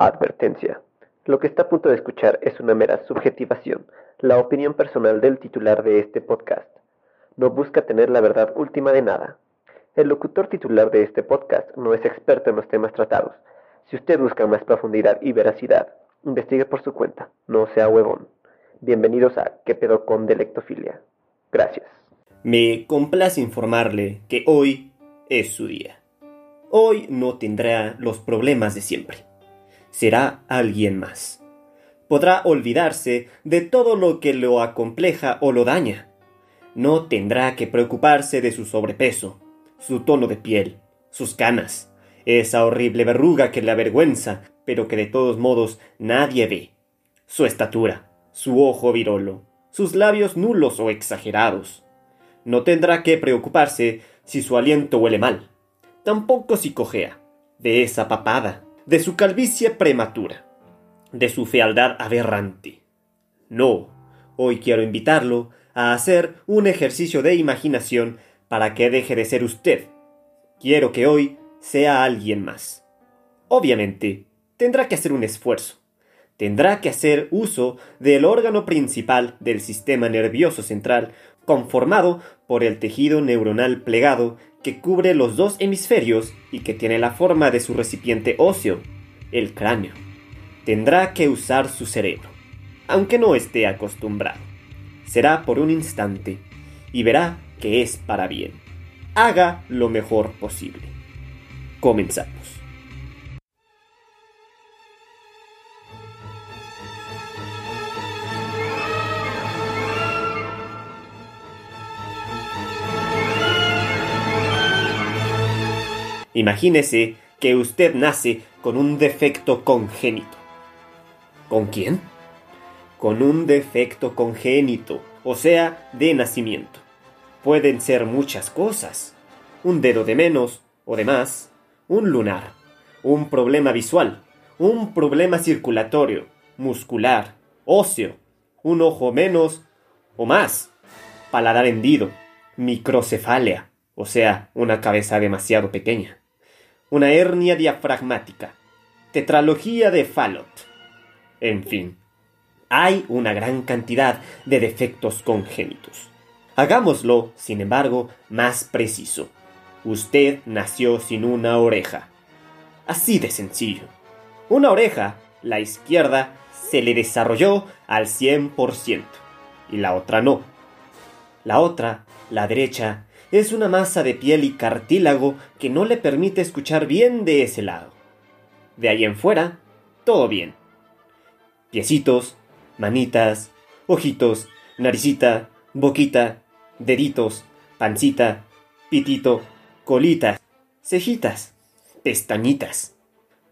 Advertencia. Lo que está a punto de escuchar es una mera subjetivación, la opinión personal del titular de este podcast. No busca tener la verdad última de nada. El locutor titular de este podcast no es experto en los temas tratados. Si usted busca más profundidad y veracidad, investigue por su cuenta, no sea huevón. Bienvenidos a ¿Qué pedo con delectofilia? Gracias. Me complace informarle que hoy es su día. Hoy no tendrá los problemas de siempre será alguien más. Podrá olvidarse de todo lo que lo acompleja o lo daña. No tendrá que preocuparse de su sobrepeso, su tono de piel, sus canas, esa horrible verruga que le avergüenza, pero que de todos modos nadie ve, su estatura, su ojo virolo, sus labios nulos o exagerados. No tendrá que preocuparse si su aliento huele mal, tampoco si cojea, de esa papada, de su calvicie prematura, de su fealdad aberrante. No, hoy quiero invitarlo a hacer un ejercicio de imaginación para que deje de ser usted. Quiero que hoy sea alguien más. Obviamente, tendrá que hacer un esfuerzo. Tendrá que hacer uso del órgano principal del sistema nervioso central, conformado por el tejido neuronal plegado que cubre los dos hemisferios y que tiene la forma de su recipiente óseo, el cráneo. Tendrá que usar su cerebro, aunque no esté acostumbrado. Será por un instante y verá que es para bien. Haga lo mejor posible. Comenzamos. Imagínese que usted nace con un defecto congénito. ¿Con quién? Con un defecto congénito, o sea, de nacimiento. Pueden ser muchas cosas. Un dedo de menos o de más, un lunar, un problema visual, un problema circulatorio, muscular, óseo, un ojo menos o más, paladar hendido, microcefalia, o sea, una cabeza demasiado pequeña una hernia diafragmática, tetralogía de Fallot. En fin, hay una gran cantidad de defectos congénitos. Hagámoslo, sin embargo, más preciso. Usted nació sin una oreja. Así de sencillo. Una oreja, la izquierda, se le desarrolló al 100% y la otra no. La otra, la derecha, es una masa de piel y cartílago que no le permite escuchar bien de ese lado. De ahí en fuera, todo bien. Piecitos, manitas, ojitos, naricita, boquita, deditos, pancita, pitito, colitas, cejitas, pestañitas.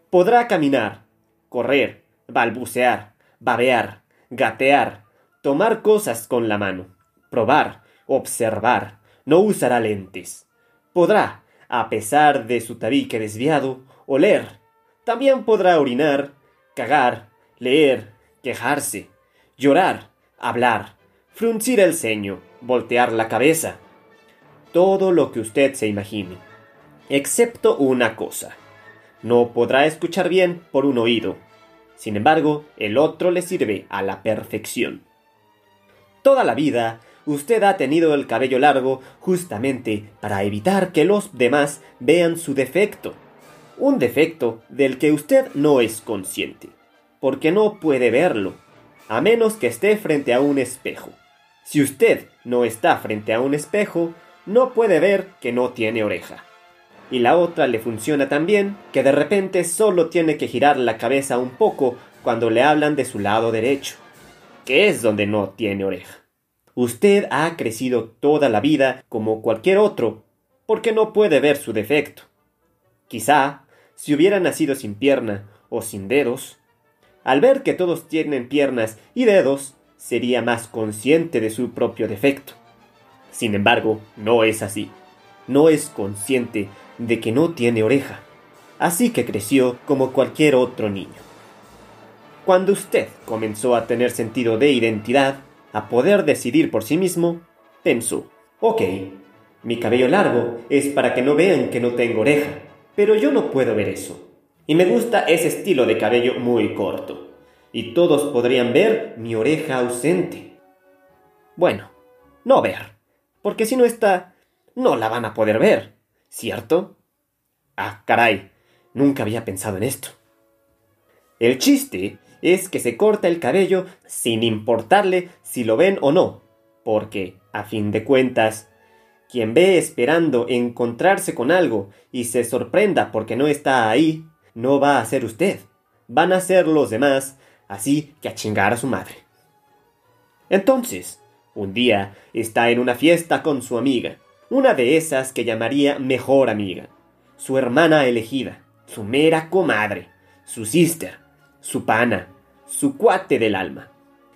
Podrá caminar, correr, balbucear, babear, gatear, tomar cosas con la mano, probar, observar, no usará lentes. Podrá, a pesar de su tabique desviado, oler. También podrá orinar, cagar, leer, quejarse, llorar, hablar, fruncir el ceño, voltear la cabeza. Todo lo que usted se imagine. Excepto una cosa. No podrá escuchar bien por un oído. Sin embargo, el otro le sirve a la perfección. Toda la vida usted ha tenido el cabello largo justamente para evitar que los demás vean su defecto. Un defecto del que usted no es consciente, porque no puede verlo, a menos que esté frente a un espejo. Si usted no está frente a un espejo, no puede ver que no tiene oreja. Y la otra le funciona tan bien que de repente solo tiene que girar la cabeza un poco cuando le hablan de su lado derecho, que es donde no tiene oreja. Usted ha crecido toda la vida como cualquier otro, porque no puede ver su defecto. Quizá, si hubiera nacido sin pierna o sin dedos, al ver que todos tienen piernas y dedos, sería más consciente de su propio defecto. Sin embargo, no es así. No es consciente de que no tiene oreja. Así que creció como cualquier otro niño. Cuando usted comenzó a tener sentido de identidad, a poder decidir por sí mismo, pensó, ok, mi cabello largo es para que no vean que no tengo oreja, pero yo no puedo ver eso. Y me gusta ese estilo de cabello muy corto. Y todos podrían ver mi oreja ausente. Bueno, no ver, porque si no está, no la van a poder ver, ¿cierto? Ah, caray, nunca había pensado en esto. El chiste es que se corta el cabello sin importarle si lo ven o no, porque, a fin de cuentas, quien ve esperando encontrarse con algo y se sorprenda porque no está ahí, no va a ser usted, van a ser los demás, así que a chingar a su madre. Entonces, un día está en una fiesta con su amiga, una de esas que llamaría mejor amiga, su hermana elegida, su mera comadre, su sister, su pana, su cuate del alma.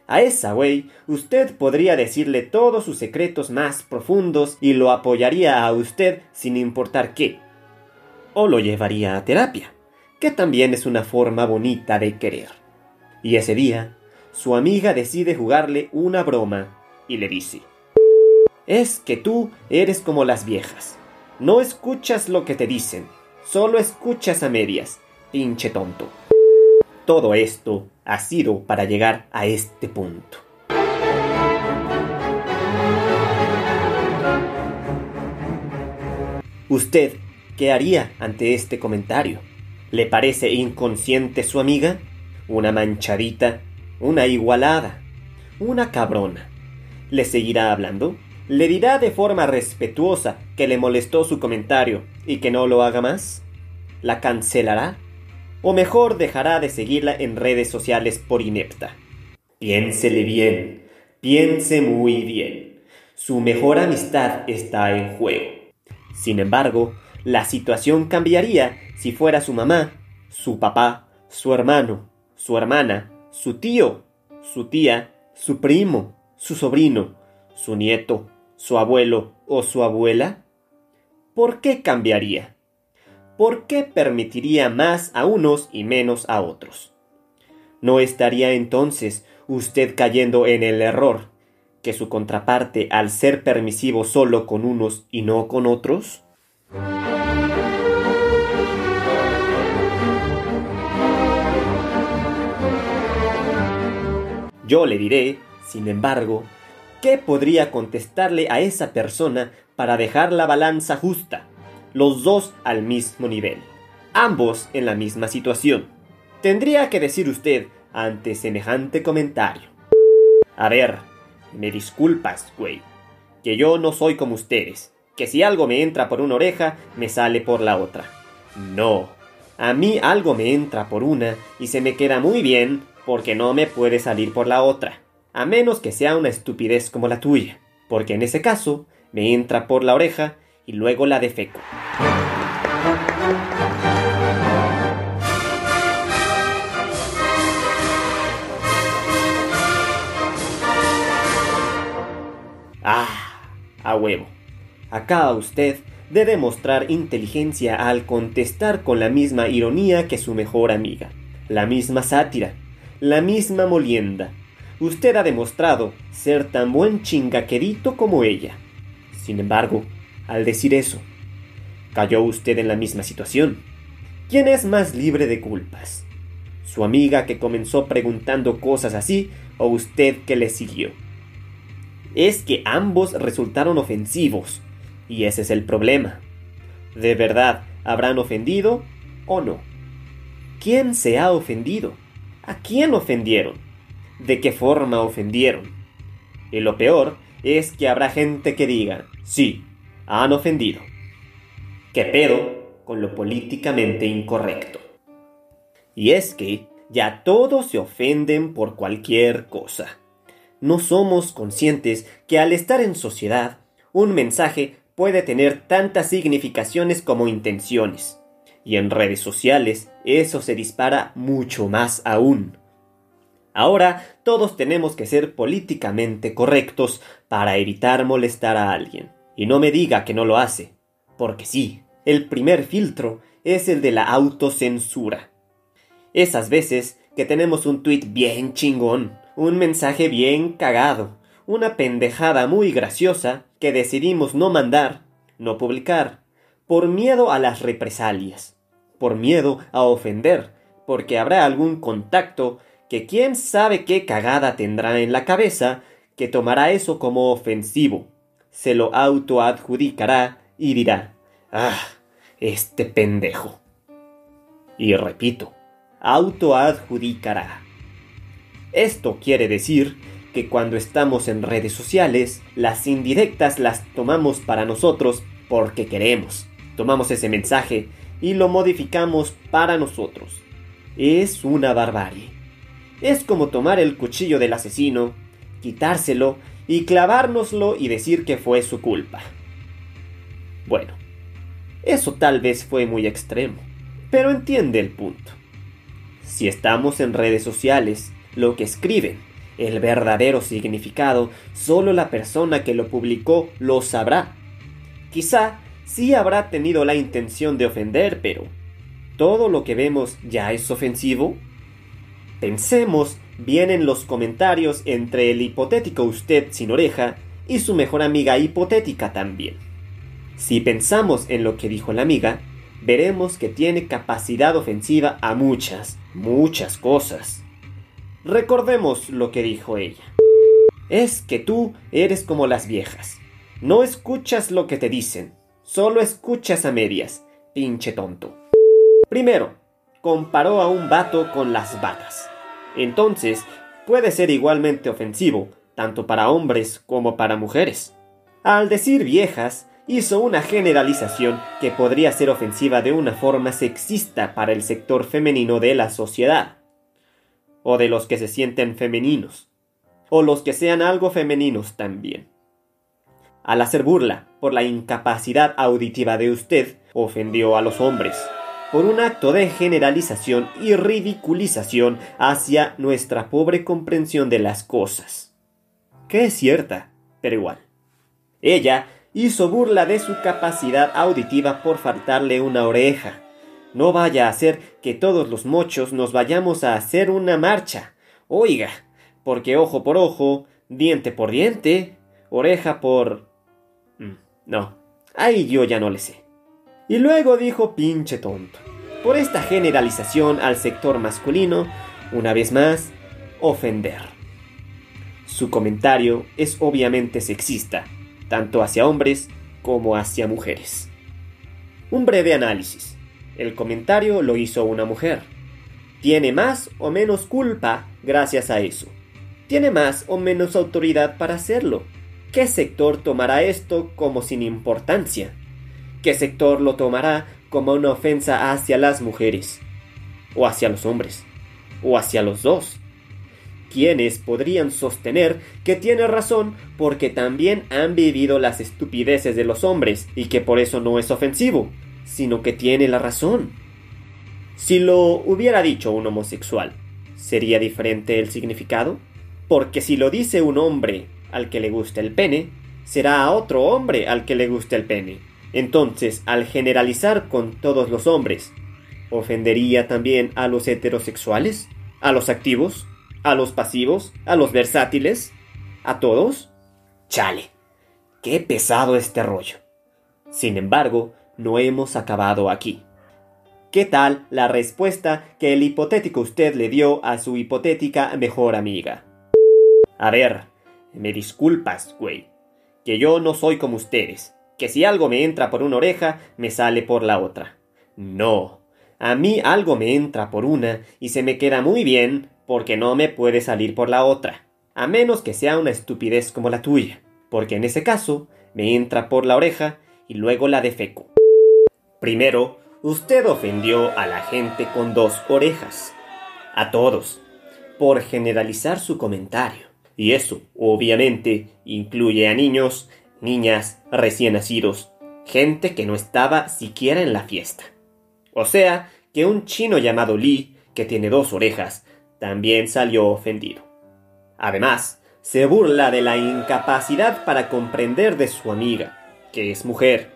A esa güey, usted podría decirle todos sus secretos más profundos y lo apoyaría a usted sin importar qué. O lo llevaría a terapia, que también es una forma bonita de querer. Y ese día, su amiga decide jugarle una broma y le dice, es que tú eres como las viejas. No escuchas lo que te dicen, solo escuchas a medias, pinche tonto. Todo esto ha sido para llegar a este punto. ¿Usted qué haría ante este comentario? ¿Le parece inconsciente su amiga? ¿Una manchadita? ¿Una igualada? ¿Una cabrona? ¿Le seguirá hablando? ¿Le dirá de forma respetuosa que le molestó su comentario y que no lo haga más? ¿La cancelará? O mejor dejará de seguirla en redes sociales por inepta. Piénsele bien, piense muy bien. Su mejor amistad está en juego. Sin embargo, la situación cambiaría si fuera su mamá, su papá, su hermano, su hermana, su tío, su tía, su primo, su sobrino, su nieto, su abuelo o su abuela. ¿Por qué cambiaría? ¿Por qué permitiría más a unos y menos a otros? ¿No estaría entonces usted cayendo en el error que su contraparte al ser permisivo solo con unos y no con otros? Yo le diré, sin embargo, ¿qué podría contestarle a esa persona para dejar la balanza justa? Los dos al mismo nivel, ambos en la misma situación. Tendría que decir usted ante semejante comentario. A ver, me disculpas, güey, que yo no soy como ustedes, que si algo me entra por una oreja, me sale por la otra. No, a mí algo me entra por una y se me queda muy bien porque no me puede salir por la otra, a menos que sea una estupidez como la tuya, porque en ese caso me entra por la oreja y luego la defeco. Ah, a huevo. Acá usted debe mostrar inteligencia al contestar con la misma ironía que su mejor amiga, la misma sátira, la misma molienda. Usted ha demostrado ser tan buen chingaquerito como ella. Sin embargo, al decir eso? ¿Cayó usted en la misma situación? ¿Quién es más libre de culpas? ¿Su amiga que comenzó preguntando cosas así o usted que le siguió? Es que ambos resultaron ofensivos, y ese es el problema. ¿De verdad habrán ofendido o no? ¿Quién se ha ofendido? ¿A quién ofendieron? ¿De qué forma ofendieron? Y lo peor es que habrá gente que diga, sí, han ofendido. ¿Qué pedo con lo políticamente incorrecto? Y es que ya todos se ofenden por cualquier cosa. No somos conscientes que al estar en sociedad, un mensaje puede tener tantas significaciones como intenciones. Y en redes sociales eso se dispara mucho más aún. Ahora todos tenemos que ser políticamente correctos para evitar molestar a alguien. Y no me diga que no lo hace, porque sí, el primer filtro es el de la autocensura. Esas veces que tenemos un tweet bien chingón, un mensaje bien cagado, una pendejada muy graciosa que decidimos no mandar, no publicar, por miedo a las represalias, por miedo a ofender, porque habrá algún contacto que quién sabe qué cagada tendrá en la cabeza que tomará eso como ofensivo, se lo autoadjudicará y dirá, ah, este pendejo. Y repito, autoadjudicará. Esto quiere decir que cuando estamos en redes sociales, las indirectas las tomamos para nosotros porque queremos. Tomamos ese mensaje y lo modificamos para nosotros. Es una barbarie. Es como tomar el cuchillo del asesino, quitárselo y clavárnoslo y decir que fue su culpa. Bueno, eso tal vez fue muy extremo, pero entiende el punto. Si estamos en redes sociales, lo que escriben, el verdadero significado, solo la persona que lo publicó lo sabrá. Quizá sí habrá tenido la intención de ofender, pero ¿todo lo que vemos ya es ofensivo? Pensemos bien en los comentarios entre el hipotético usted sin oreja y su mejor amiga hipotética también. Si pensamos en lo que dijo la amiga, veremos que tiene capacidad ofensiva a muchas, muchas cosas. Recordemos lo que dijo ella. Es que tú eres como las viejas. No escuchas lo que te dicen, solo escuchas a medias, pinche tonto. Primero, comparó a un vato con las vatas. Entonces, puede ser igualmente ofensivo, tanto para hombres como para mujeres. Al decir viejas, hizo una generalización que podría ser ofensiva de una forma sexista para el sector femenino de la sociedad o de los que se sienten femeninos, o los que sean algo femeninos también. Al hacer burla por la incapacidad auditiva de usted, ofendió a los hombres, por un acto de generalización y ridiculización hacia nuestra pobre comprensión de las cosas. Que es cierta, pero igual. Ella hizo burla de su capacidad auditiva por faltarle una oreja, no vaya a ser que todos los mochos nos vayamos a hacer una marcha. Oiga, porque ojo por ojo, diente por diente, oreja por... Mm, no, ahí yo ya no le sé. Y luego dijo pinche tonto. Por esta generalización al sector masculino, una vez más, ofender. Su comentario es obviamente sexista, tanto hacia hombres como hacia mujeres. Un breve análisis. El comentario lo hizo una mujer. Tiene más o menos culpa gracias a eso. Tiene más o menos autoridad para hacerlo. ¿Qué sector tomará esto como sin importancia? ¿Qué sector lo tomará como una ofensa hacia las mujeres? ¿O hacia los hombres? ¿O hacia los dos? ¿Quiénes podrían sostener que tiene razón porque también han vivido las estupideces de los hombres y que por eso no es ofensivo sino que tiene la razón. Si lo hubiera dicho un homosexual, ¿sería diferente el significado? Porque si lo dice un hombre al que le gusta el pene, será a otro hombre al que le guste el pene. Entonces, al generalizar con todos los hombres, ¿ofendería también a los heterosexuales? ¿A los activos? ¿A los pasivos? ¿A los versátiles? ¿A todos? Chale, qué pesado este rollo. Sin embargo, no hemos acabado aquí. ¿Qué tal la respuesta que el hipotético usted le dio a su hipotética mejor amiga? A ver, me disculpas, güey, que yo no soy como ustedes, que si algo me entra por una oreja, me sale por la otra. No, a mí algo me entra por una y se me queda muy bien porque no me puede salir por la otra, a menos que sea una estupidez como la tuya, porque en ese caso me entra por la oreja y luego la defeco. Primero, usted ofendió a la gente con dos orejas. A todos. Por generalizar su comentario. Y eso, obviamente, incluye a niños, niñas, recién nacidos, gente que no estaba siquiera en la fiesta. O sea, que un chino llamado Lee, que tiene dos orejas, también salió ofendido. Además, se burla de la incapacidad para comprender de su amiga, que es mujer,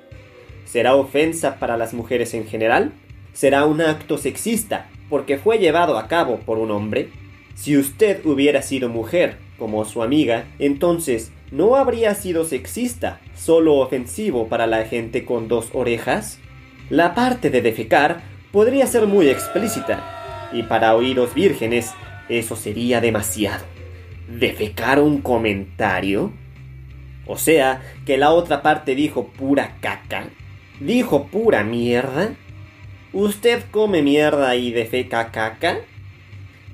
¿Será ofensa para las mujeres en general? ¿Será un acto sexista porque fue llevado a cabo por un hombre? Si usted hubiera sido mujer, como su amiga, entonces ¿no habría sido sexista, solo ofensivo para la gente con dos orejas? La parte de defecar podría ser muy explícita, y para oídos vírgenes eso sería demasiado. ¿Defecar un comentario? O sea, que la otra parte dijo pura caca. ¿Dijo pura mierda? ¿Usted come mierda y defeca caca?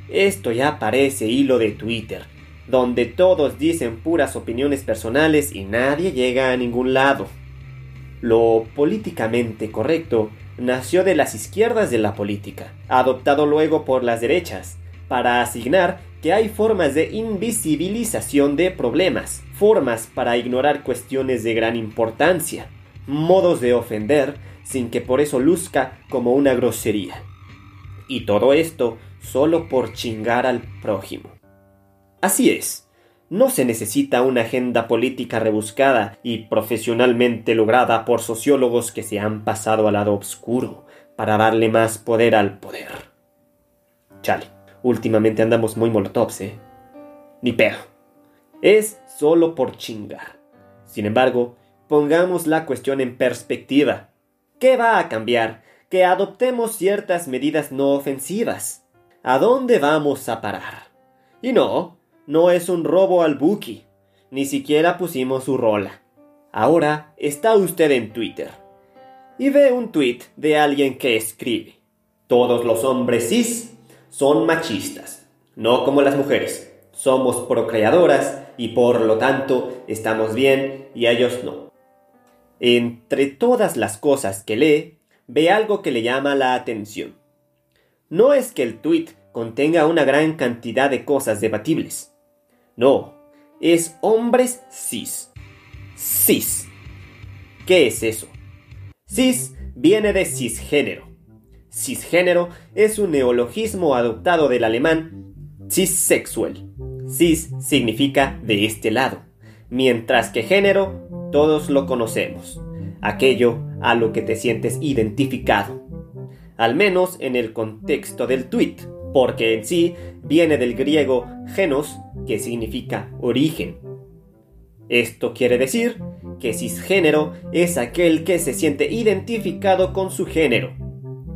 Esto ya parece hilo de Twitter, donde todos dicen puras opiniones personales y nadie llega a ningún lado. Lo políticamente correcto nació de las izquierdas de la política, adoptado luego por las derechas, para asignar que hay formas de invisibilización de problemas, formas para ignorar cuestiones de gran importancia, modos de ofender sin que por eso luzca como una grosería. Y todo esto solo por chingar al prójimo. Así es, no se necesita una agenda política rebuscada y profesionalmente lograda por sociólogos que se han pasado al lado oscuro para darle más poder al poder. Chale, últimamente andamos muy molotovs, ¿eh? Ni pedo. Es solo por chingar. Sin embargo, pongamos la cuestión en perspectiva. ¿Qué va a cambiar? Que adoptemos ciertas medidas no ofensivas. ¿A dónde vamos a parar? Y no, no es un robo al Buki. Ni siquiera pusimos su rola. Ahora está usted en Twitter. Y ve un tweet de alguien que escribe. Todos los hombres cis son machistas, no como las mujeres. Somos procreadoras y por lo tanto estamos bien y ellos no. Entre todas las cosas que lee, ve algo que le llama la atención. No es que el tweet contenga una gran cantidad de cosas debatibles. No, es hombres cis. Cis. ¿Qué es eso? Cis viene de cisgénero. Cisgénero es un neologismo adoptado del alemán cissexual. Cis significa de este lado, mientras que género todos lo conocemos, aquello a lo que te sientes identificado, al menos en el contexto del tweet, porque en sí viene del griego genos, que significa origen. Esto quiere decir que cisgénero es aquel que se siente identificado con su género.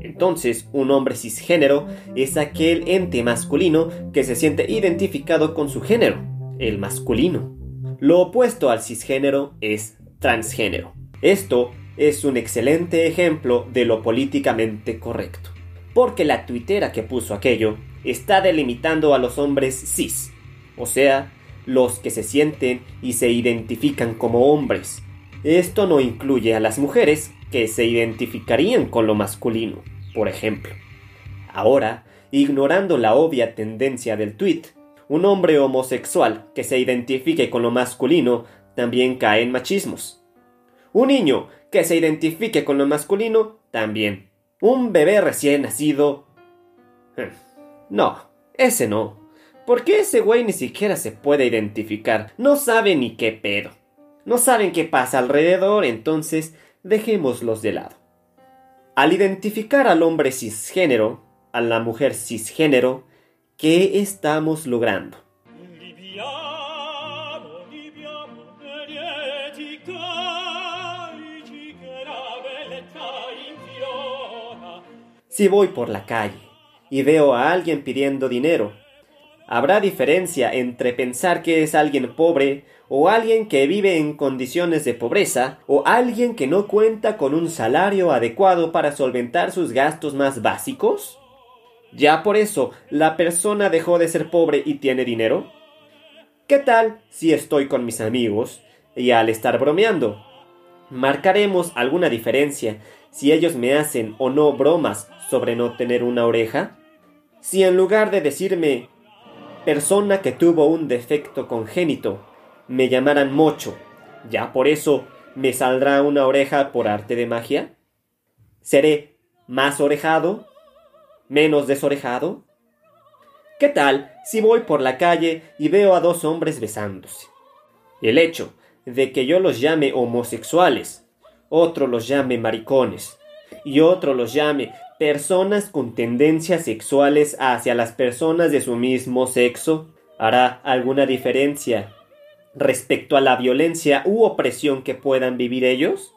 Entonces, un hombre cisgénero es aquel ente masculino que se siente identificado con su género, el masculino. Lo opuesto al cisgénero es transgénero. Esto es un excelente ejemplo de lo políticamente correcto, porque la tuitera que puso aquello está delimitando a los hombres cis, o sea, los que se sienten y se identifican como hombres. Esto no incluye a las mujeres que se identificarían con lo masculino, por ejemplo. Ahora, ignorando la obvia tendencia del tweet, un hombre homosexual que se identifique con lo masculino también cae en machismos. Un niño que se identifique con lo masculino también. Un bebé recién nacido. Eh, no, ese no. Porque ese güey ni siquiera se puede identificar. No sabe ni qué pedo. No saben qué pasa alrededor, entonces dejémoslos de lado. Al identificar al hombre cisgénero, a la mujer cisgénero, ¿qué estamos logrando? Si voy por la calle y veo a alguien pidiendo dinero, Habrá diferencia entre pensar que es alguien pobre o alguien que vive en condiciones de pobreza o alguien que no cuenta con un salario adecuado para solventar sus gastos más básicos? ¿Ya por eso la persona dejó de ser pobre y tiene dinero? ¿Qué tal si estoy con mis amigos y al estar bromeando? ¿Marcaremos alguna diferencia si ellos me hacen o no bromas sobre no tener una oreja? Si en lugar de decirme persona que tuvo un defecto congénito, me llamaran mocho, ¿ya por eso me saldrá una oreja por arte de magia? ¿Seré más orejado? ¿Menos desorejado? ¿Qué tal si voy por la calle y veo a dos hombres besándose? El hecho de que yo los llame homosexuales, otro los llame maricones, y otro los llame personas con tendencias sexuales hacia las personas de su mismo sexo hará alguna diferencia respecto a la violencia u opresión que puedan vivir ellos?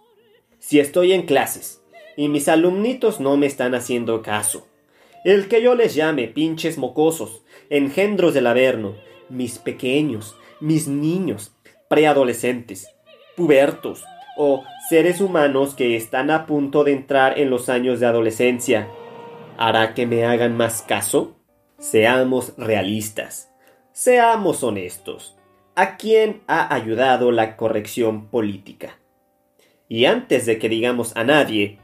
Si estoy en clases y mis alumnitos no me están haciendo caso. El que yo les llame pinches mocosos, engendros del Averno, mis pequeños, mis niños, preadolescentes, pubertos o seres humanos que están a punto de entrar en los años de adolescencia, ¿hará que me hagan más caso? Seamos realistas, seamos honestos. ¿A quién ha ayudado la corrección política? Y antes de que digamos a nadie,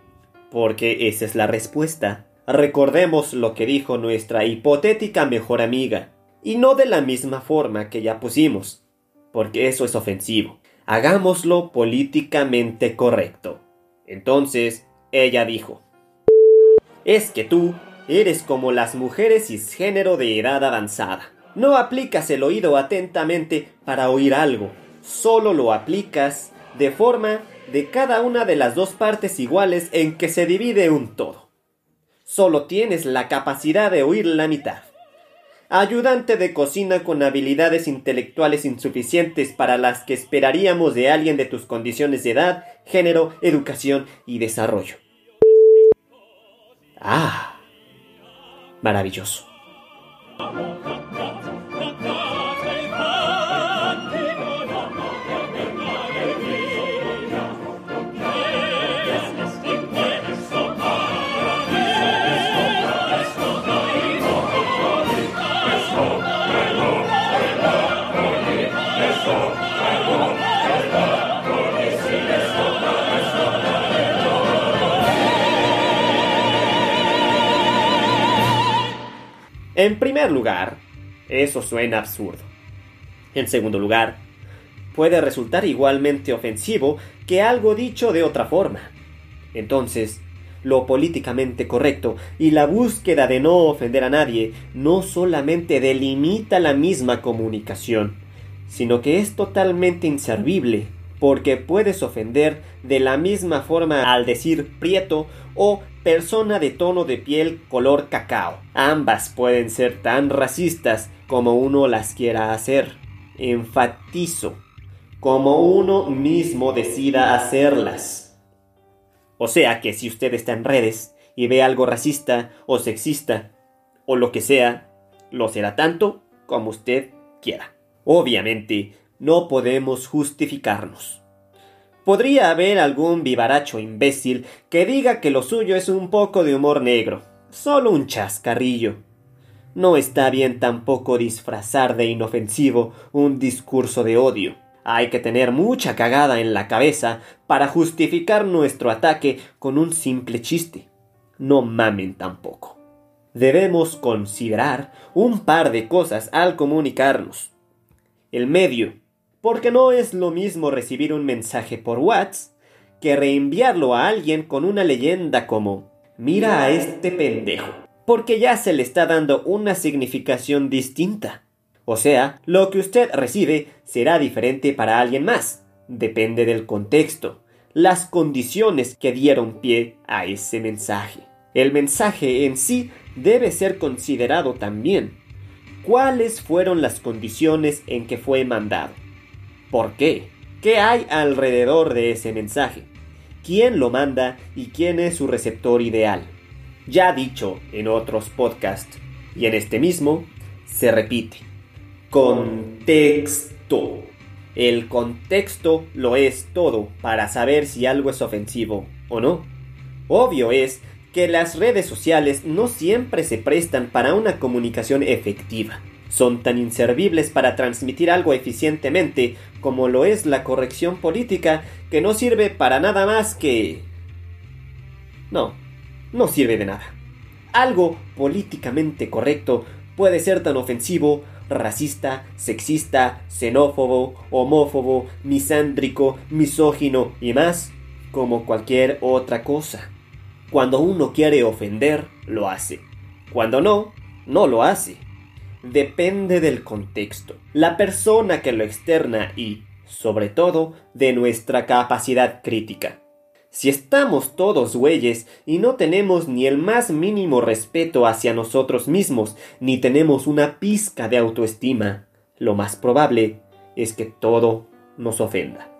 porque esa es la respuesta, recordemos lo que dijo nuestra hipotética mejor amiga, y no de la misma forma que ya pusimos, porque eso es ofensivo. Hagámoslo políticamente correcto. Entonces, ella dijo, es que tú eres como las mujeres cisgénero de edad avanzada. No aplicas el oído atentamente para oír algo, solo lo aplicas de forma de cada una de las dos partes iguales en que se divide un todo. Solo tienes la capacidad de oír la mitad. Ayudante de cocina con habilidades intelectuales insuficientes para las que esperaríamos de alguien de tus condiciones de edad, género, educación y desarrollo. Ah, maravilloso. En primer lugar, eso suena absurdo. En segundo lugar, puede resultar igualmente ofensivo que algo dicho de otra forma. Entonces, lo políticamente correcto y la búsqueda de no ofender a nadie no solamente delimita la misma comunicación, sino que es totalmente inservible, porque puedes ofender de la misma forma al decir prieto o persona de tono de piel color cacao. Ambas pueden ser tan racistas como uno las quiera hacer. Enfatizo, como uno mismo decida hacerlas. O sea que si usted está en redes y ve algo racista o sexista o lo que sea, lo será tanto como usted quiera. Obviamente, no podemos justificarnos. Podría haber algún vivaracho imbécil que diga que lo suyo es un poco de humor negro, solo un chascarrillo. No está bien tampoco disfrazar de inofensivo un discurso de odio. Hay que tener mucha cagada en la cabeza para justificar nuestro ataque con un simple chiste. No mamen tampoco. Debemos considerar un par de cosas al comunicarnos. El medio porque no es lo mismo recibir un mensaje por WhatsApp que reenviarlo a alguien con una leyenda como mira a este pendejo, porque ya se le está dando una significación distinta. O sea, lo que usted recibe será diferente para alguien más, depende del contexto, las condiciones que dieron pie a ese mensaje. El mensaje en sí debe ser considerado también. ¿Cuáles fueron las condiciones en que fue mandado? ¿Por qué? ¿Qué hay alrededor de ese mensaje? ¿Quién lo manda y quién es su receptor ideal? Ya dicho en otros podcasts y en este mismo, se repite. Contexto. El contexto lo es todo para saber si algo es ofensivo o no. Obvio es que las redes sociales no siempre se prestan para una comunicación efectiva son tan inservibles para transmitir algo eficientemente como lo es la corrección política que no sirve para nada más que... No, no sirve de nada. Algo políticamente correcto puede ser tan ofensivo, racista, sexista, xenófobo, homófobo, misándrico, misógino y más como cualquier otra cosa. Cuando uno quiere ofender, lo hace. Cuando no, no lo hace depende del contexto, la persona que lo externa y, sobre todo, de nuestra capacidad crítica. Si estamos todos güeyes y no tenemos ni el más mínimo respeto hacia nosotros mismos, ni tenemos una pizca de autoestima, lo más probable es que todo nos ofenda.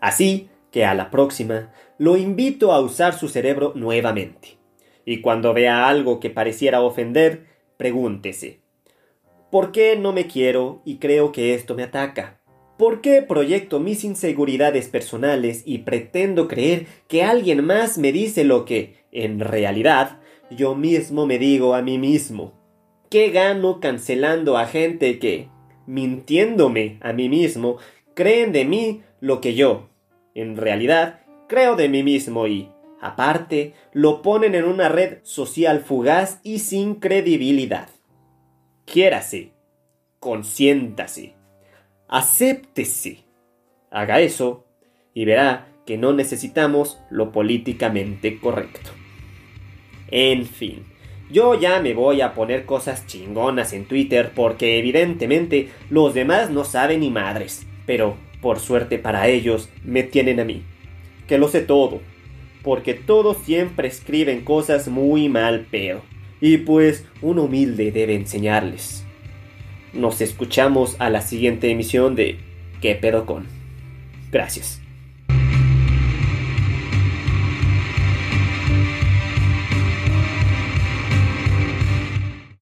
Así que a la próxima lo invito a usar su cerebro nuevamente. Y cuando vea algo que pareciera ofender, pregúntese, ¿por qué no me quiero y creo que esto me ataca? ¿Por qué proyecto mis inseguridades personales y pretendo creer que alguien más me dice lo que, en realidad, yo mismo me digo a mí mismo? ¿Qué gano cancelando a gente que, mintiéndome a mí mismo, creen de mí lo que yo, en realidad, creo de mí mismo y, aparte, lo ponen en una red social fugaz y sin credibilidad. Quiérase, consiéntase, acéptese. Haga eso y verá que no necesitamos lo políticamente correcto. En fin, yo ya me voy a poner cosas chingonas en Twitter porque evidentemente los demás no saben ni madres, pero por suerte para ellos me tienen a mí, que lo sé todo, porque todos siempre escriben cosas muy mal pedo, y pues un humilde debe enseñarles. Nos escuchamos a la siguiente emisión de ¿Qué pedo con? Gracias.